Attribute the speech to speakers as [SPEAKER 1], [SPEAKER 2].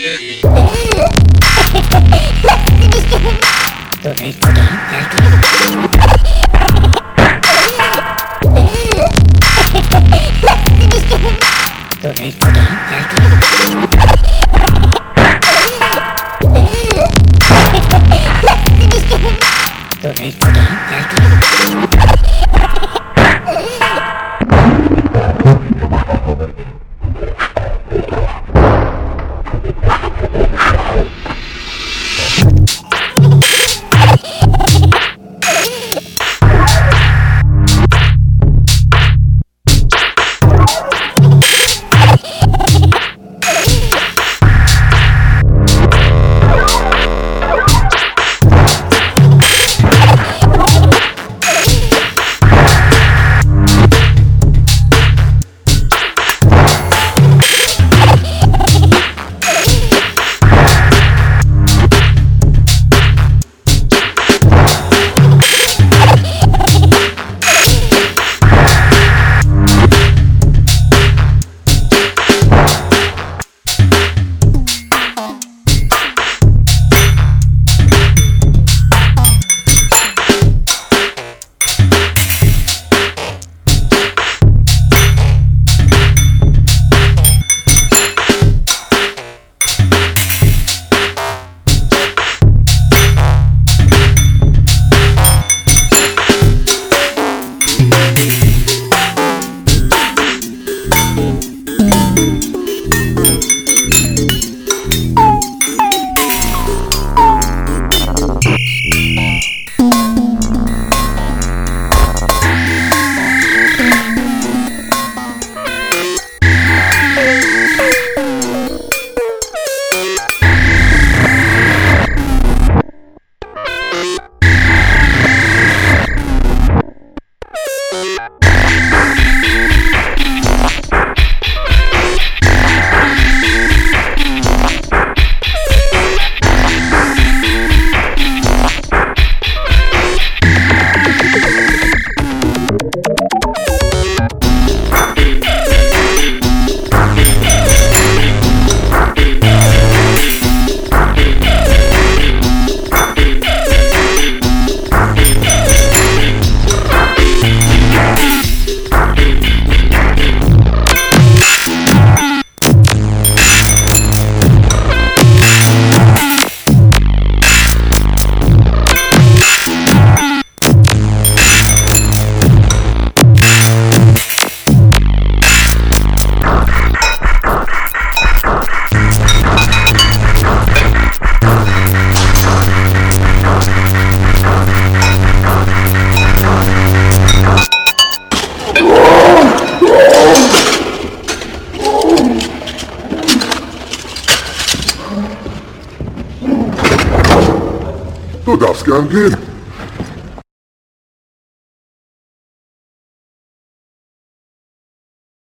[SPEAKER 1] Don't Du darfst gern gehen.